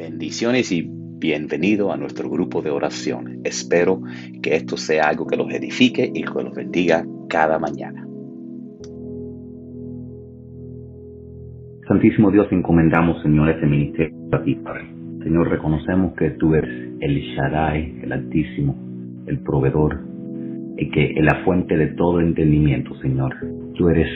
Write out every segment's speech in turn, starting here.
Bendiciones y bienvenido a nuestro grupo de oración. Espero que esto sea algo que los edifique y que los bendiga cada mañana. Santísimo Dios, encomendamos, Señor, este ministerio a ti, Padre. Señor, reconocemos que tú eres el Shaddai, el Altísimo, el proveedor, y que es la fuente de todo entendimiento, Señor. Tú eres,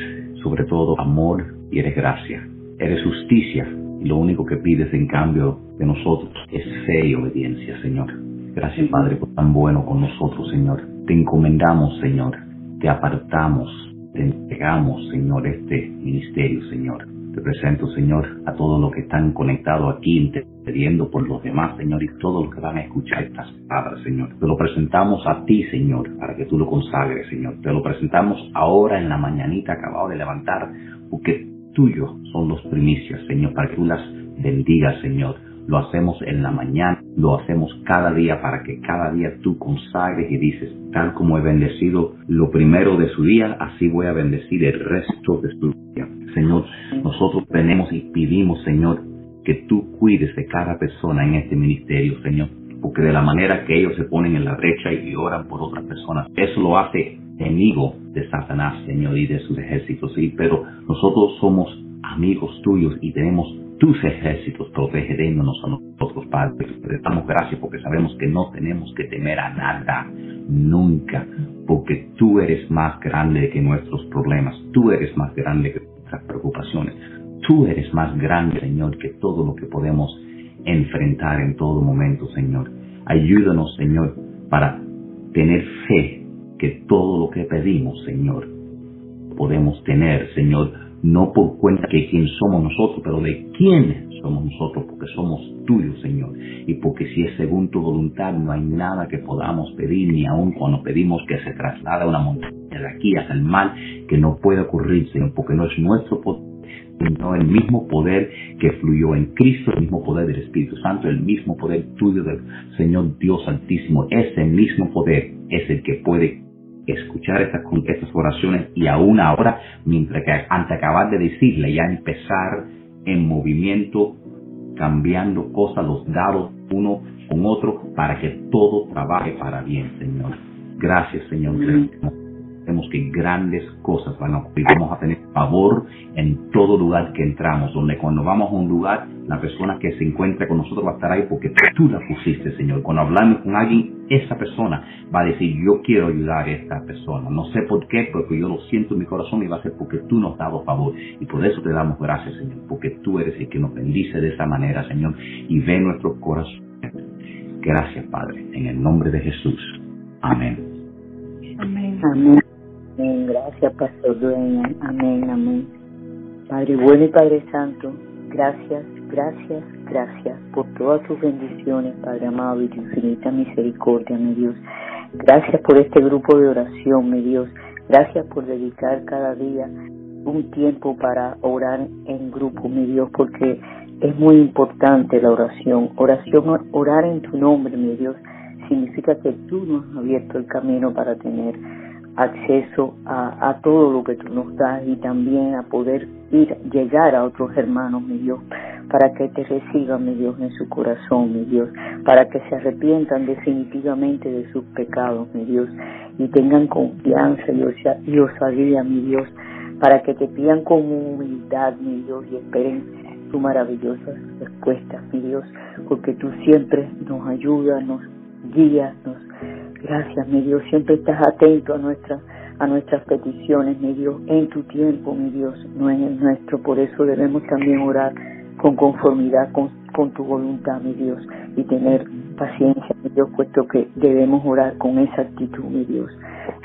sobre todo, amor y eres gracia. Eres justicia lo único que pides en cambio de nosotros es fe y obediencia, Señor. Gracias, Padre, por tan bueno con nosotros, Señor. Te encomendamos, Señor. Te apartamos, te entregamos, Señor, este ministerio, Señor. Te presento, Señor, a todos los que están conectados aquí, intercediendo por los demás, Señor, y todos los que van a escuchar estas palabras, Señor. Te lo presentamos a ti, Señor, para que tú lo consagres, Señor. Te lo presentamos ahora en la mañanita acabado de levantar, porque tuyos son los primicias, Señor, para que tú las bendigas, Señor. Lo hacemos en la mañana, lo hacemos cada día para que cada día tú consagres y dices, tal como he bendecido lo primero de su día, así voy a bendecir el resto de su día. Señor, nosotros tenemos y pedimos, Señor, que tú cuides de cada persona en este ministerio, Señor, porque de la manera que ellos se ponen en la brecha y oran por otras personas, eso lo hace enemigo de Satanás, Señor, y de sus ejércitos, sí, pero nosotros somos amigos tuyos y tenemos tus ejércitos protegiéndonos a nosotros, Padre. Te damos gracias porque sabemos que no tenemos que temer a nada, nunca, porque tú eres más grande que nuestros problemas, tú eres más grande que nuestras preocupaciones, tú eres más grande, Señor, que todo lo que podemos enfrentar en todo momento, Señor. Ayúdanos, Señor, para tener fe que todo lo que pedimos, Señor, podemos tener, Señor, no por cuenta de quién somos nosotros, pero de quién somos nosotros, porque somos tuyos, Señor. Y porque si es según tu voluntad, no hay nada que podamos pedir, ni aun cuando pedimos que se traslade una montaña de aquí hasta el mal, que no puede ocurrir, Señor, porque no es nuestro poder sino el mismo poder que fluyó en Cristo, el mismo poder del Espíritu Santo, el mismo poder tuyo del Señor Dios Altísimo. Ese mismo poder es el que puede escuchar estas, estas oraciones y aún ahora, mientras que antes acabar de decirle, ya empezar en movimiento, cambiando cosas, los dados uno con otro, para que todo trabaje para bien, Señor. Gracias, Señor. Vemos que grandes cosas van a ocurrir. Vamos a tener favor en todo lugar que entramos, donde cuando vamos a un lugar, la persona que se encuentre con nosotros va a estar ahí porque tú la pusiste, Señor. Cuando hablamos con alguien, esa persona va a decir, yo quiero ayudar a esta persona. No sé por qué, porque yo lo siento en mi corazón y va a ser porque tú nos has dado favor. Y por eso te damos gracias, Señor, porque tú eres el que nos bendice de esa manera, Señor, y ve nuestro corazón. Gracias, Padre, en el nombre de Jesús. Amén. Amén. Amén. Gracias, Pastor Dueña. Amén, amén. Padre bueno y Padre Santo, gracias, gracias, gracias por todas tus bendiciones, Padre amado y tu infinita misericordia, mi Dios. Gracias por este grupo de oración, mi Dios. Gracias por dedicar cada día un tiempo para orar en grupo, mi Dios, porque es muy importante la oración. Oración, orar en tu nombre, mi Dios, significa que tú nos has abierto el camino para tener acceso a, todo lo que tú nos das y también a poder ir, llegar a otros hermanos, mi Dios, para que te reciban, mi Dios, en su corazón, mi Dios, para que se arrepientan definitivamente de sus pecados, mi Dios, y tengan confianza y osadía, mi Dios, para que te pidan con humildad, mi Dios, y esperen tu maravillosas respuestas, mi Dios, porque tú siempre nos ayudas, nos guías, nos Gracias, mi Dios, siempre estás atento a nuestras a nuestras peticiones, mi Dios, en tu tiempo, mi Dios, no en el nuestro. Por eso debemos también orar con conformidad con, con tu voluntad, mi Dios, y tener paciencia, mi Dios, puesto que debemos orar con esa actitud, mi Dios,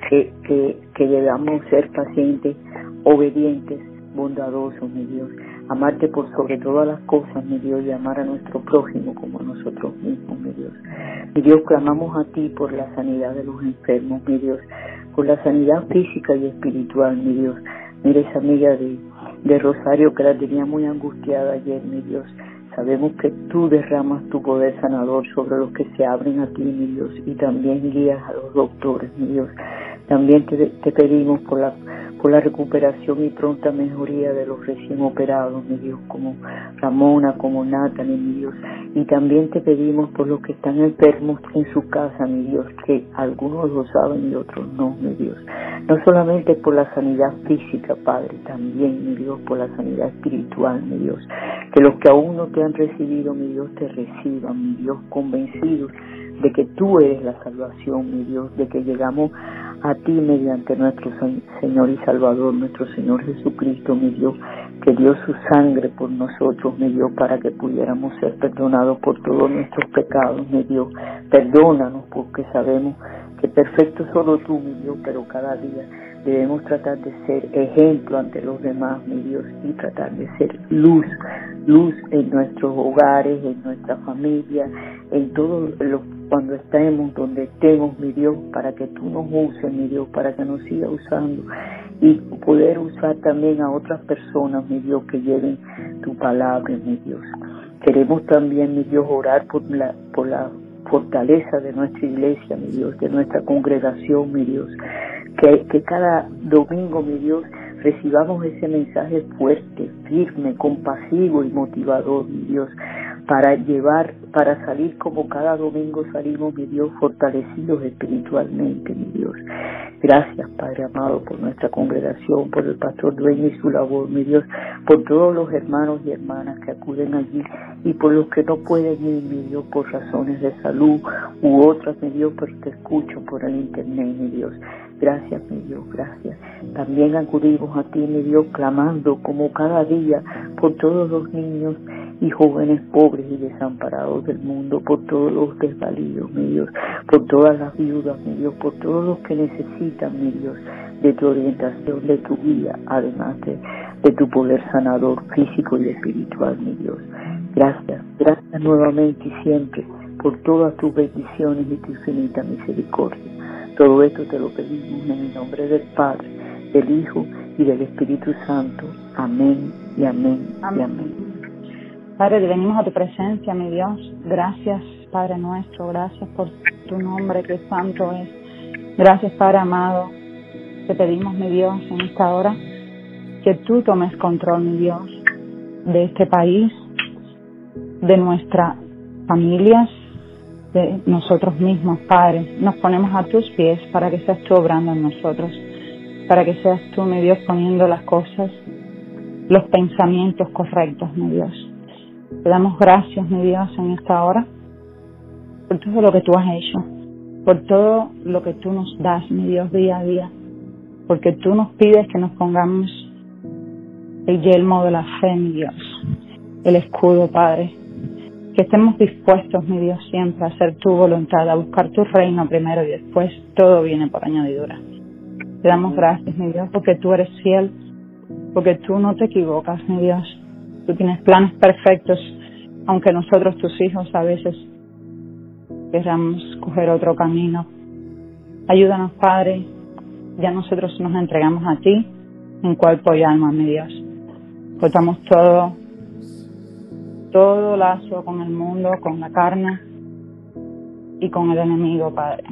que, que, que debamos ser pacientes, obedientes, bondadosos, mi Dios, amarte por sobre todas las cosas, mi Dios, y amar a nuestro prójimo como a nosotros mismos, mi Dios. Mi Dios, clamamos a ti por la sanidad de los enfermos, mi Dios, por la sanidad física y espiritual, mi Dios. Mira esa amiga de, Rosario que la tenía muy angustiada ayer, mi Dios. Sabemos que tú derramas tu poder sanador sobre los que se abren a ti, mi Dios, y también guías a los doctores, mi Dios. También te pedimos por la por la recuperación y pronta mejoría de los recién operados, mi Dios, como Ramona, como Natalie, mi Dios. Y también te pedimos por los que están enfermos en su casa, mi Dios, que algunos lo saben y otros no, mi Dios. No solamente por la sanidad física, Padre, también, mi Dios, por la sanidad espiritual, mi Dios. Que los que aún no te han recibido, mi Dios, te reciban, mi Dios, convencidos de que tú eres la salvación, mi Dios, de que llegamos a ti mediante nuestro Señor y Salvador, nuestro Señor Jesucristo, mi Dios, que dio su sangre por nosotros, mi Dios, para que pudiéramos ser perdonados por todos nuestros pecados, mi Dios. Perdónanos porque sabemos que perfecto solo tú, mi Dios, pero cada día debemos tratar de ser ejemplo ante los demás, mi Dios, y tratar de ser luz, luz en nuestros hogares, en nuestra familia, en todo lo cuando estemos donde estemos, mi Dios, para que tú nos uses, mi Dios, para que nos siga usando y poder usar también a otras personas, mi Dios, que lleven tu palabra, mi Dios. Queremos también, mi Dios, orar por la, por la fortaleza de nuestra iglesia, mi Dios, de nuestra congregación, mi Dios. Que, cada domingo, mi Dios, recibamos ese mensaje fuerte, firme, compasivo y motivador, mi Dios, para llevar, para salir como cada domingo salimos, mi Dios, fortalecidos espiritualmente, mi Dios. Gracias, Padre amado, por nuestra congregación, por el pastor dueño y su labor, mi Dios, por todos los hermanos y hermanas que acuden allí y por los que no pueden ir, mi Dios, por razones de salud u otras, mi Dios, pero te escucho por el internet, mi Dios. Gracias, mi Dios, gracias. También acudimos a ti, mi Dios, clamando como cada día por todos los niños y jóvenes pobres y desamparados del mundo, por todos los desvalidos, mi Dios, por todas las viudas, mi Dios, por todos los que necesitan, mi Dios, de tu orientación, de tu vida, además de, de tu poder sanador físico y espiritual, mi Dios. Gracias, gracias nuevamente y siempre por todas tus bendiciones y tu infinita misericordia. Todo esto te lo pedimos en el nombre del Padre, del Hijo y del Espíritu Santo. Amén y amén, y amén. Padre, venimos a tu presencia, mi Dios. Gracias, Padre nuestro. Gracias por tu nombre, que santo es. Gracias, Padre amado. Te pedimos, mi Dios, en esta hora, que tú tomes control, mi Dios, de este país, de nuestras familias, de nosotros mismos, Padre. Nos ponemos a tus pies para que seas tú obrando en nosotros, para que seas tú, mi Dios, poniendo las cosas, los pensamientos correctos, mi Dios. Te damos gracias, mi Dios, en esta hora, por todo lo que tú has hecho, por todo lo que tú nos das, mi Dios, día a día, porque tú nos pides que nos pongamos el yelmo de la fe, mi Dios, el escudo, Padre, que estemos dispuestos, mi Dios, siempre a hacer tu voluntad, a buscar tu reino primero y después todo viene por añadidura. Te damos gracias, mi Dios, porque tú eres fiel, porque tú no te equivocas, mi Dios. Tú tienes planes perfectos, aunque nosotros, tus hijos, a veces queramos coger otro camino. Ayúdanos, Padre, ya nosotros nos entregamos a ti en cuerpo y alma, mi Dios. Cortamos todo todo lazo con el mundo, con la carne y con el enemigo, Padre.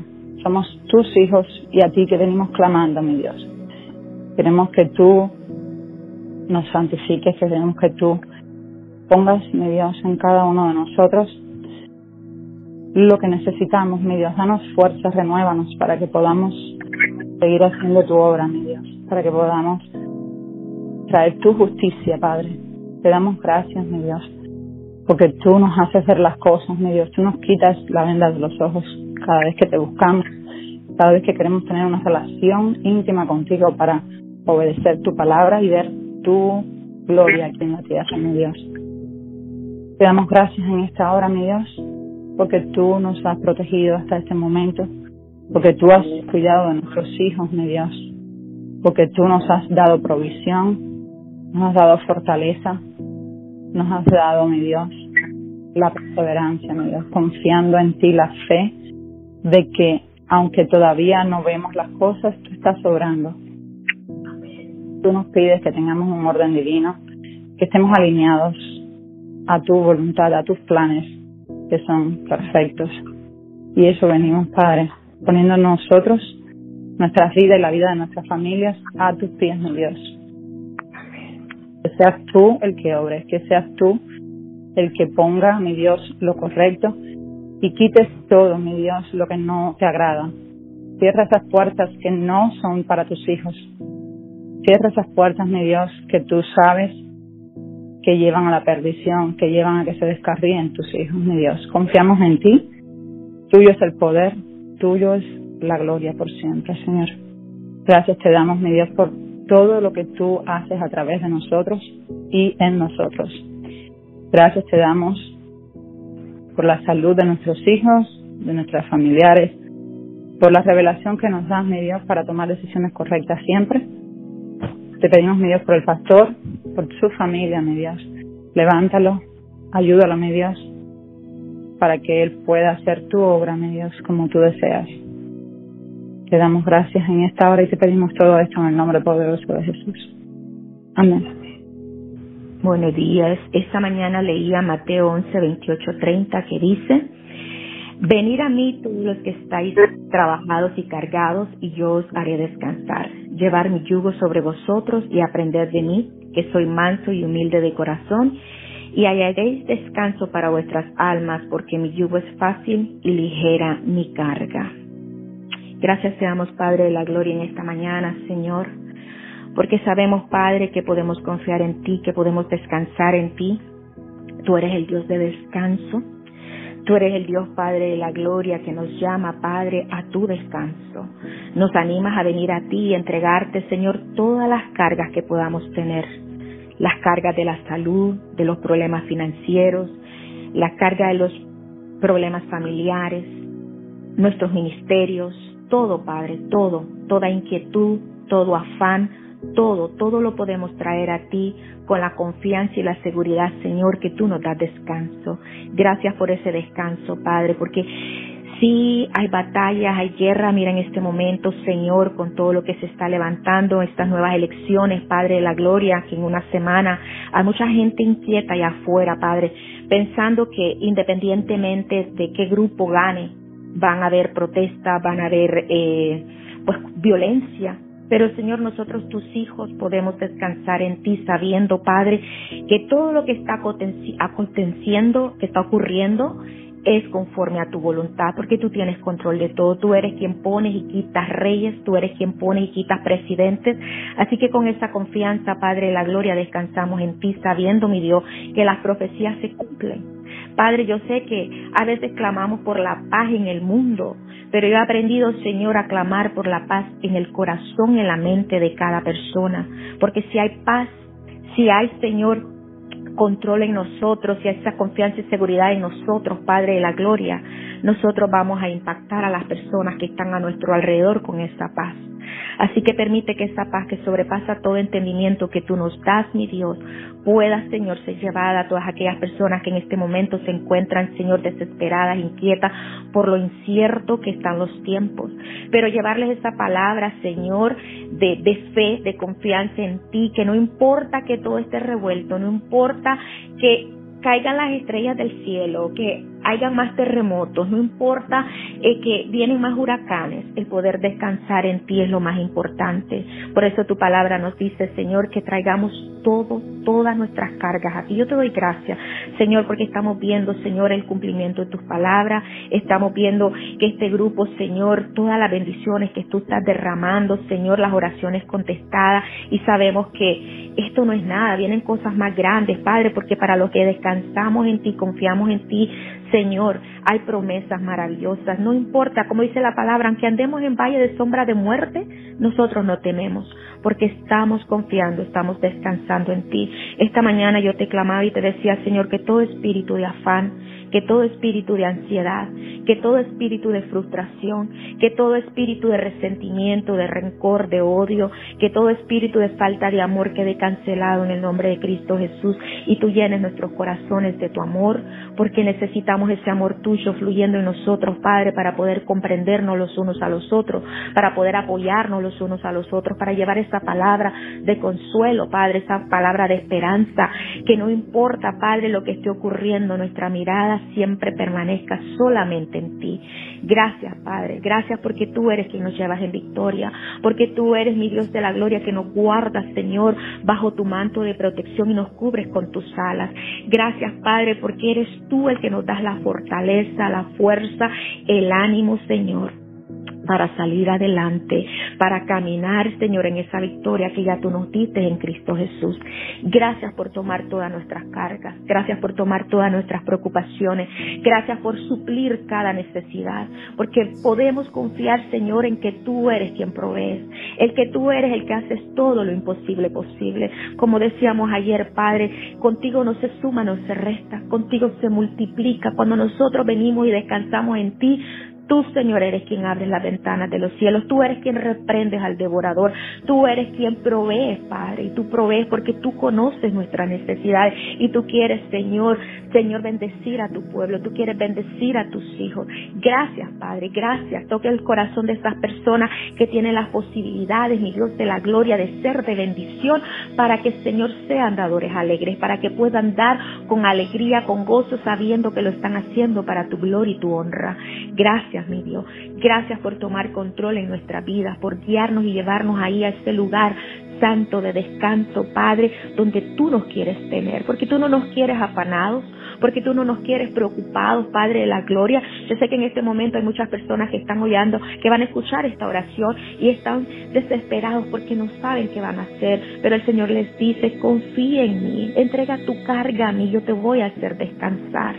Somos tus hijos y a ti que venimos clamando, mi Dios. Queremos que tú nos santifiques, que queremos que tú pongas, mi Dios, en cada uno de nosotros lo que necesitamos, mi Dios. Danos fuerzas, renuévanos para que podamos seguir haciendo tu obra, mi Dios, para que podamos traer tu justicia, Padre. Te damos gracias, mi Dios, porque tú nos haces ver las cosas, mi Dios, tú nos quitas la venda de los ojos cada vez que te buscamos, cada vez que queremos tener una relación íntima contigo para obedecer tu palabra y ver tu gloria aquí en la tierra, mi Dios. Te damos gracias en esta hora, mi Dios, porque tú nos has protegido hasta este momento, porque tú has cuidado de nuestros hijos, mi Dios, porque tú nos has dado provisión, nos has dado fortaleza, nos has dado, mi Dios, la perseverancia, mi Dios, confiando en ti la fe de que aunque todavía no vemos las cosas, tú estás obrando. Tú nos pides que tengamos un orden divino, que estemos alineados a tu voluntad, a tus planes, que son perfectos. Y eso venimos, Padre, poniendo nosotros nuestras vidas y la vida de nuestras familias a tus pies, mi Dios. Que seas tú el que obres, que seas tú el que ponga, mi Dios, lo correcto y quites todo, mi Dios, lo que no te agrada. Cierra esas puertas que no son para tus hijos. Cierra esas puertas, mi Dios, que tú sabes que llevan a la perdición, que llevan a que se descarríen tus hijos, mi Dios. Confiamos en ti. Tuyo es el poder, tuyo es la gloria por siempre, Señor. Gracias te damos, mi Dios, por todo lo que tú haces a través de nosotros y en nosotros. Gracias te damos por la salud de nuestros hijos, de nuestros familiares, por la revelación que nos das, mi Dios, para tomar decisiones correctas siempre. Te pedimos, mi Dios, por el pastor, por su familia, mi Dios. Levántalo, ayúdalo, mi Dios, para que él pueda hacer tu obra, mi Dios, como tú deseas. Te damos gracias en esta hora y te pedimos todo esto en el nombre poderoso de Jesús. Amén. Buenos días. Esta mañana leía Mateo 11, 28, 30 que dice, Venid a mí todos los que estáis trabajados y cargados y yo os haré descansar. Llevar mi yugo sobre vosotros y aprender de mí, que soy manso y humilde de corazón, y hallaréis descanso para vuestras almas, porque mi yugo es fácil y ligera mi carga. Gracias seamos, Padre de la Gloria, en esta mañana, Señor, porque sabemos, Padre, que podemos confiar en ti, que podemos descansar en ti. Tú eres el Dios de descanso. Tú eres el Dios Padre de la Gloria que nos llama, Padre, a tu descanso. Nos animas a venir a ti y entregarte, Señor, todas las cargas que podamos tener. Las cargas de la salud, de los problemas financieros, la carga de los problemas familiares, nuestros ministerios, todo, Padre, todo, toda inquietud, todo afán, todo, todo lo podemos traer a ti con la confianza y la seguridad, Señor, que tú nos das descanso. Gracias por ese descanso, Padre, porque sí hay batallas, hay guerra, mira en este momento, Señor, con todo lo que se está levantando, estas nuevas elecciones, Padre de la Gloria, que en una semana hay mucha gente inquieta allá afuera, Padre, pensando que independientemente de qué grupo gane, van a haber protestas, van a haber eh, pues violencia. Pero Señor, nosotros tus hijos podemos descansar en ti sabiendo, Padre, que todo lo que está aconteciendo, que está ocurriendo, es conforme a tu voluntad, porque tú tienes control de todo. Tú eres quien pones y quitas reyes, tú eres quien pones y quitas presidentes. Así que con esa confianza, Padre la Gloria, descansamos en ti, sabiendo, mi Dios, que las profecías se cumplen Padre, yo sé que a veces clamamos por la paz en el mundo, pero yo he aprendido, Señor, a clamar por la paz en el corazón, en la mente de cada persona. Porque si hay paz, si hay, Señor, control en nosotros, si hay esa confianza y seguridad en nosotros, Padre de la Gloria, nosotros vamos a impactar a las personas que están a nuestro alrededor con esa paz. Así que permite que esa paz que sobrepasa todo entendimiento que tú nos das, mi Dios, pueda, Señor, ser llevada a todas aquellas personas que en este momento se encuentran, Señor, desesperadas, inquietas por lo incierto que están los tiempos. Pero llevarles esa palabra, Señor, de, de fe, de confianza en ti, que no importa que todo esté revuelto, no importa que caigan las estrellas del cielo, que hayan más terremotos, no importa eh, que vienen más huracanes, el poder descansar en ti es lo más importante. Por eso tu palabra nos dice, Señor, que traigamos todo, todas nuestras cargas a ti. Yo te doy gracias, Señor, porque estamos viendo, Señor, el cumplimiento de tus palabras, estamos viendo que este grupo, Señor, todas las bendiciones que tú estás derramando, Señor, las oraciones contestadas y sabemos que esto no es nada, vienen cosas más grandes, Padre, porque para los que descansamos en ti, confiamos en ti, Señor, hay promesas maravillosas. No importa, como dice la palabra, aunque andemos en valle de sombra de muerte, nosotros no tememos, porque estamos confiando, estamos descansando en ti. Esta mañana yo te clamaba y te decía, Señor, que todo espíritu de afán, que todo espíritu de ansiedad, que todo espíritu de frustración, que todo espíritu de resentimiento, de rencor, de odio, que todo espíritu de falta de amor quede cancelado en el nombre de Cristo Jesús y tú llenes nuestros corazones de tu amor, porque necesitamos ese amor tuyo fluyendo en nosotros, Padre, para poder comprendernos los unos a los otros, para poder apoyarnos los unos a los otros, para llevar esa palabra de consuelo, Padre, esa palabra de esperanza, que no importa, Padre, lo que esté ocurriendo, nuestra mirada siempre permanezca solamente en ti. Gracias, Padre. Gracias porque tú eres quien nos llevas en victoria, porque tú eres mi Dios de la gloria que nos guardas, Señor, bajo tu manto de protección y nos cubres con tus alas. Gracias, Padre, porque eres tú el que nos das la fortaleza, la fuerza, el ánimo, Señor para salir adelante, para caminar, Señor, en esa victoria que ya tú nos diste en Cristo Jesús. Gracias por tomar todas nuestras cargas, gracias por tomar todas nuestras preocupaciones, gracias por suplir cada necesidad, porque podemos confiar, Señor, en que tú eres quien provees, el que tú eres el que haces todo lo imposible posible. Como decíamos ayer, Padre, contigo no se suma, no se resta, contigo se multiplica. Cuando nosotros venimos y descansamos en ti, Tú, Señor, eres quien abre las ventanas de los cielos. Tú eres quien reprendes al devorador. Tú eres quien provees, Padre. Y tú provees porque tú conoces nuestras necesidades. Y tú quieres, Señor, Señor, bendecir a tu pueblo. Tú quieres bendecir a tus hijos. Gracias, Padre. Gracias. Toque el corazón de esas personas que tienen las posibilidades, mi Dios, de la gloria, de ser de bendición, para que, Señor, sean dadores alegres, para que puedan dar con alegría, con gozo, sabiendo que lo están haciendo para tu gloria y tu honra. Gracias mi Dios. Gracias por tomar control en nuestra vida, por guiarnos y llevarnos ahí a ese lugar santo de descanso, Padre, donde tú nos quieres tener, porque tú no nos quieres afanados, porque tú no nos quieres preocupados, Padre de la gloria. Yo sé que en este momento hay muchas personas que están oyendo, que van a escuchar esta oración y están desesperados porque no saben qué van a hacer, pero el Señor les dice, confía en mí, entrega tu carga a mí, yo te voy a hacer descansar.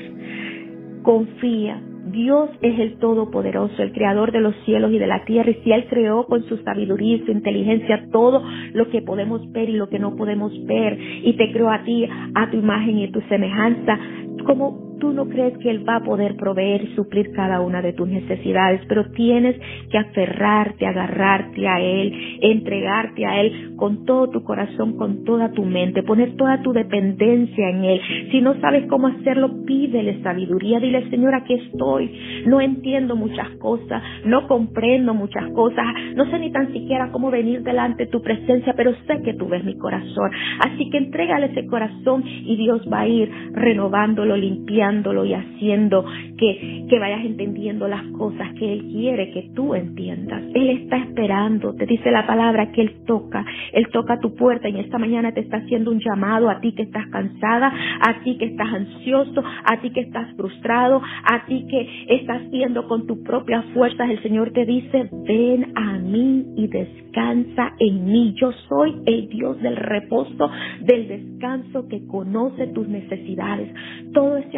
Confía, Dios es el Todopoderoso, el Creador de los cielos y de la tierra, y si Él creó con su sabiduría y su inteligencia todo lo que podemos ver y lo que no podemos ver, y te creó a ti, a tu imagen y a tu semejanza, como tú no crees que Él va a poder proveer y suplir cada una de tus necesidades, pero tienes que aferrarte, agarrarte a Él, entregarte a Él con todo tu corazón, con toda tu mente, poner toda tu dependencia en Él. Si no sabes cómo hacerlo, pídele sabiduría, dile Señor, aquí estoy, no entiendo muchas cosas, no comprendo muchas cosas, no sé ni tan siquiera cómo venir delante de tu presencia, pero sé que tú ves mi corazón. Así que entrégale ese corazón y Dios va a ir renovándolo, limpiando y haciendo que, que vayas entendiendo las cosas que Él quiere que tú entiendas. Él está esperando, te dice la palabra que Él toca, Él toca tu puerta y esta mañana te está haciendo un llamado a ti que estás cansada, a ti que estás ansioso, a ti que estás frustrado, a ti que estás viendo con tus propias fuerzas. El Señor te dice, ven a mí y descansa en mí. Yo soy el Dios del reposo, del descanso que conoce tus necesidades. Todo ese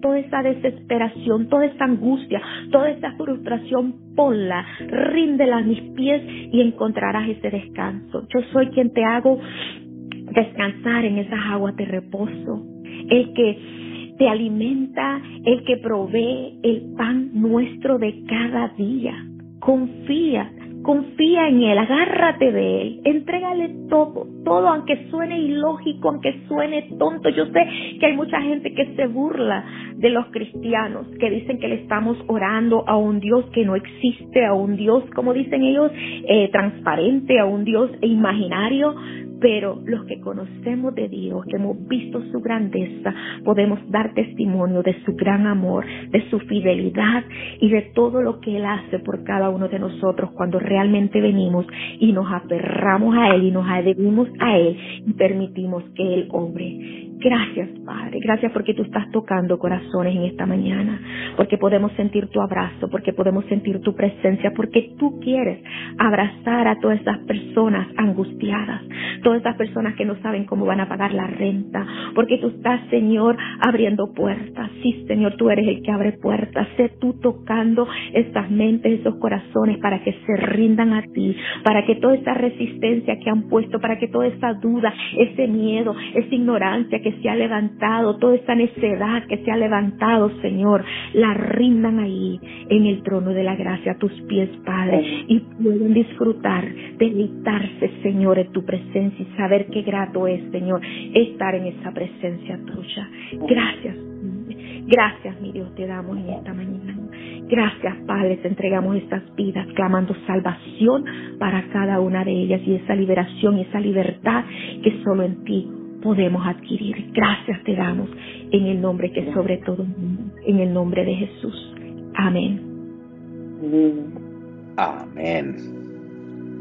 toda esa desesperación, toda esa angustia, toda esa frustración, ponla, ríndela a mis pies y encontrarás ese descanso. Yo soy quien te hago descansar en esas aguas de reposo, el que te alimenta, el que provee el pan nuestro de cada día. Confía, Confía en Él, agárrate de Él, entrégale todo, todo, aunque suene ilógico, aunque suene tonto. Yo sé que hay mucha gente que se burla de los cristianos, que dicen que le estamos orando a un Dios que no existe, a un Dios, como dicen ellos, eh, transparente, a un Dios imaginario pero los que conocemos de Dios, que hemos visto su grandeza, podemos dar testimonio de su gran amor, de su fidelidad y de todo lo que Él hace por cada uno de nosotros cuando realmente venimos y nos aferramos a Él y nos adherimos a Él y permitimos que Él obre. Gracias, Padre. Gracias porque tú estás tocando corazones en esta mañana, porque podemos sentir tu abrazo, porque podemos sentir tu presencia, porque tú quieres abrazar a todas esas personas angustiadas, todas esas personas que no saben cómo van a pagar la renta, porque tú estás, Señor, abriendo puertas. Sí, Señor, tú eres el que abre puertas. Sé tú tocando esas mentes, esos corazones para que se rindan a ti, para que toda esa resistencia que han puesto, para que toda esa duda, ese miedo, esa ignorancia que se ha levantado, toda esa necedad que se ha levantado, Señor, la rindan ahí en el trono de la gracia a tus pies, Padre, y pueden disfrutar, deleitarse, Señor, en tu presencia y saber qué grato es, Señor, estar en esa presencia tuya. Gracias. Gracias, mi Dios, te damos en esta mañana. Gracias, Padre, te entregamos estas vidas, clamando salvación para cada una de ellas y esa liberación esa libertad que solo en ti podemos adquirir. Gracias te damos en el nombre que sobre todo mundo. en el nombre de Jesús. Amén. Amén.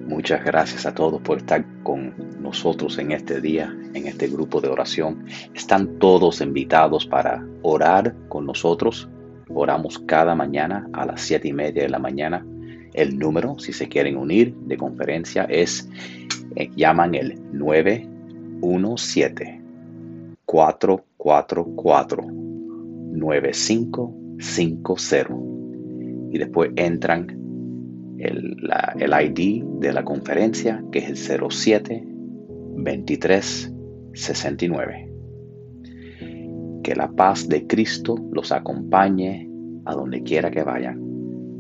Muchas gracias a todos por estar con nosotros en este día, en este grupo de oración. Están todos invitados para orar con nosotros. Oramos cada mañana a las siete y media de la mañana. El número, si se quieren unir de conferencia, es, eh, llaman el 917 444 9550 y después entran el, ID de la conferencia, que es el 07 23 69. Que la paz de Cristo los acompañe a donde quiera que vayan,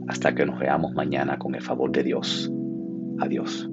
hasta que nos veamos mañana con el favor de Dios. Adiós.